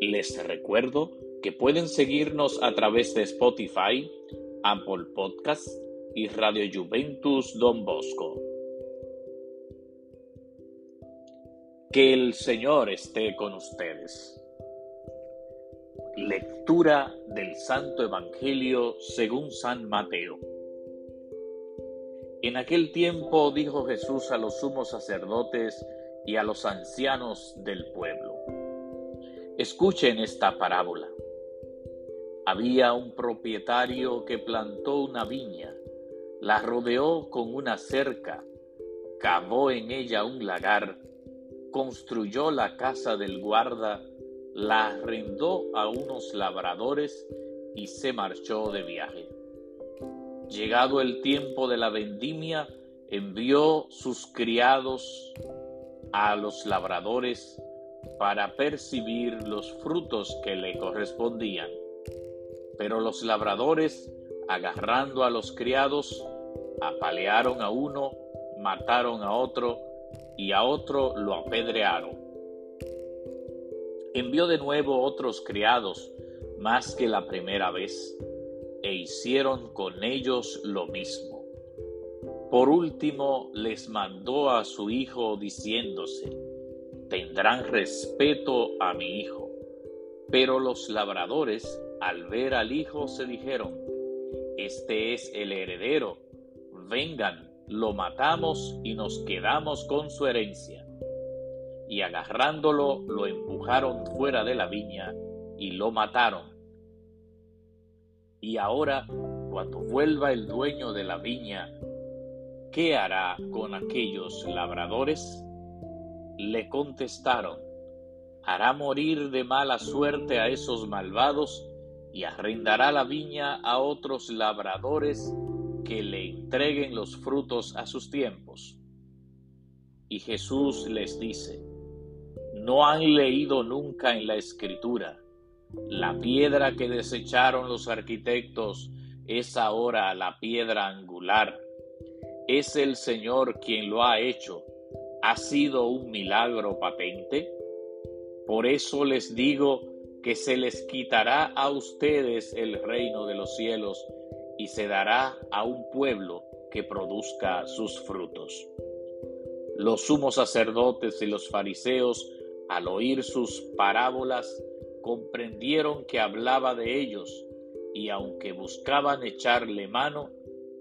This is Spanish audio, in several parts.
Les recuerdo que pueden seguirnos a través de Spotify, Apple Podcasts y Radio Juventus Don Bosco. Que el Señor esté con ustedes. Lectura del Santo Evangelio según San Mateo. En aquel tiempo dijo Jesús a los sumos sacerdotes y a los ancianos del pueblo, escuchen esta parábola. Había un propietario que plantó una viña, la rodeó con una cerca, cavó en ella un lagar, construyó la casa del guarda, la arrendó a unos labradores y se marchó de viaje. Llegado el tiempo de la vendimia, envió sus criados a los labradores para percibir los frutos que le correspondían. Pero los labradores, agarrando a los criados, apalearon a uno, mataron a otro y a otro lo apedrearon. Envió de nuevo otros criados, más que la primera vez e hicieron con ellos lo mismo. Por último les mandó a su hijo diciéndose, tendrán respeto a mi hijo. Pero los labradores, al ver al hijo, se dijeron, este es el heredero, vengan, lo matamos y nos quedamos con su herencia. Y agarrándolo, lo empujaron fuera de la viña y lo mataron. Y ahora, cuando vuelva el dueño de la viña, ¿qué hará con aquellos labradores? Le contestaron, hará morir de mala suerte a esos malvados y arrendará la viña a otros labradores que le entreguen los frutos a sus tiempos. Y Jesús les dice, ¿no han leído nunca en la escritura? La piedra que desecharon los arquitectos es ahora la piedra angular. Es el Señor quien lo ha hecho. ¿Ha sido un milagro patente? Por eso les digo que se les quitará a ustedes el reino de los cielos y se dará a un pueblo que produzca sus frutos. Los sumos sacerdotes y los fariseos, al oír sus parábolas, comprendieron que hablaba de ellos y aunque buscaban echarle mano,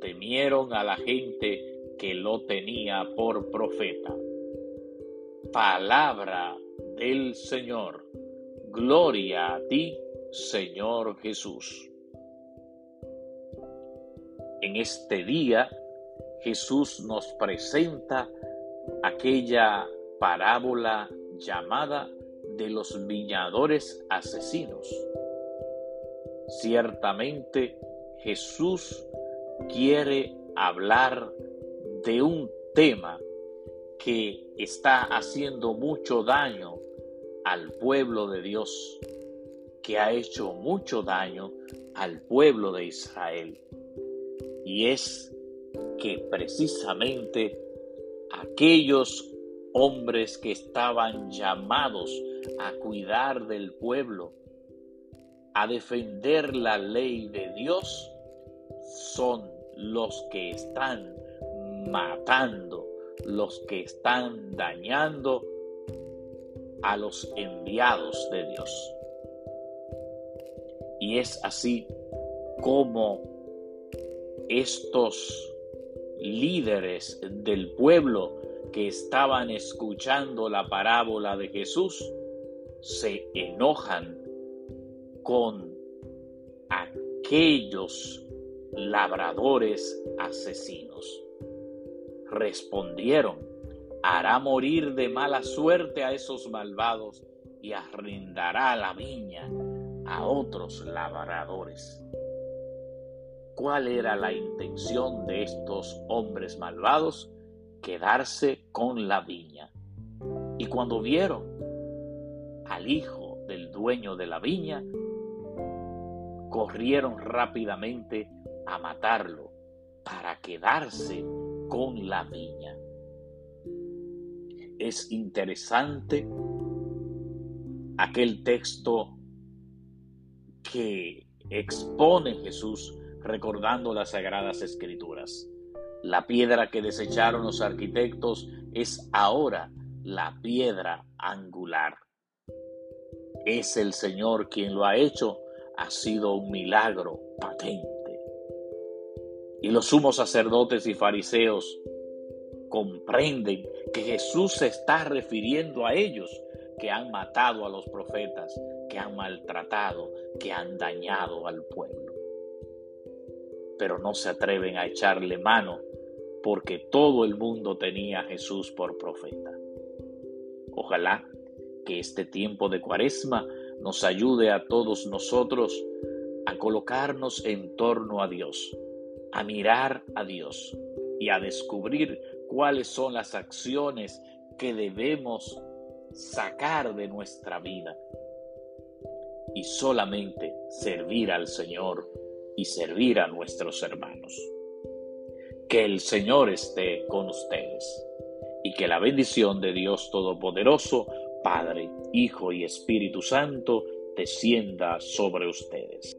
temieron a la gente que lo tenía por profeta. Palabra del Señor. Gloria a ti, Señor Jesús. En este día, Jesús nos presenta aquella parábola llamada de los viñadores asesinos. Ciertamente Jesús quiere hablar de un tema que está haciendo mucho daño al pueblo de Dios, que ha hecho mucho daño al pueblo de Israel. Y es que precisamente aquellos hombres que estaban llamados a cuidar del pueblo, a defender la ley de Dios, son los que están matando, los que están dañando a los enviados de Dios. Y es así como estos líderes del pueblo que estaban escuchando la parábola de Jesús se enojan con aquellos labradores asesinos. Respondieron, hará morir de mala suerte a esos malvados y arrendará la viña a otros labradores. ¿Cuál era la intención de estos hombres malvados? Quedarse con la viña. Y cuando vieron al hijo del dueño de la viña, corrieron rápidamente a matarlo para quedarse con la viña. Es interesante aquel texto que expone Jesús recordando las sagradas escrituras. La piedra que desecharon los arquitectos es ahora la piedra angular. Es el Señor quien lo ha hecho, ha sido un milagro patente. Y los sumos sacerdotes y fariseos comprenden que Jesús se está refiriendo a ellos que han matado a los profetas, que han maltratado, que han dañado al pueblo. Pero no se atreven a echarle mano porque todo el mundo tenía a Jesús por profeta. Ojalá que este tiempo de cuaresma nos ayude a todos nosotros a colocarnos en torno a Dios, a mirar a Dios y a descubrir cuáles son las acciones que debemos sacar de nuestra vida y solamente servir al Señor y servir a nuestros hermanos. Que el Señor esté con ustedes y que la bendición de Dios Todopoderoso, Padre, Hijo y Espíritu Santo, descienda sobre ustedes.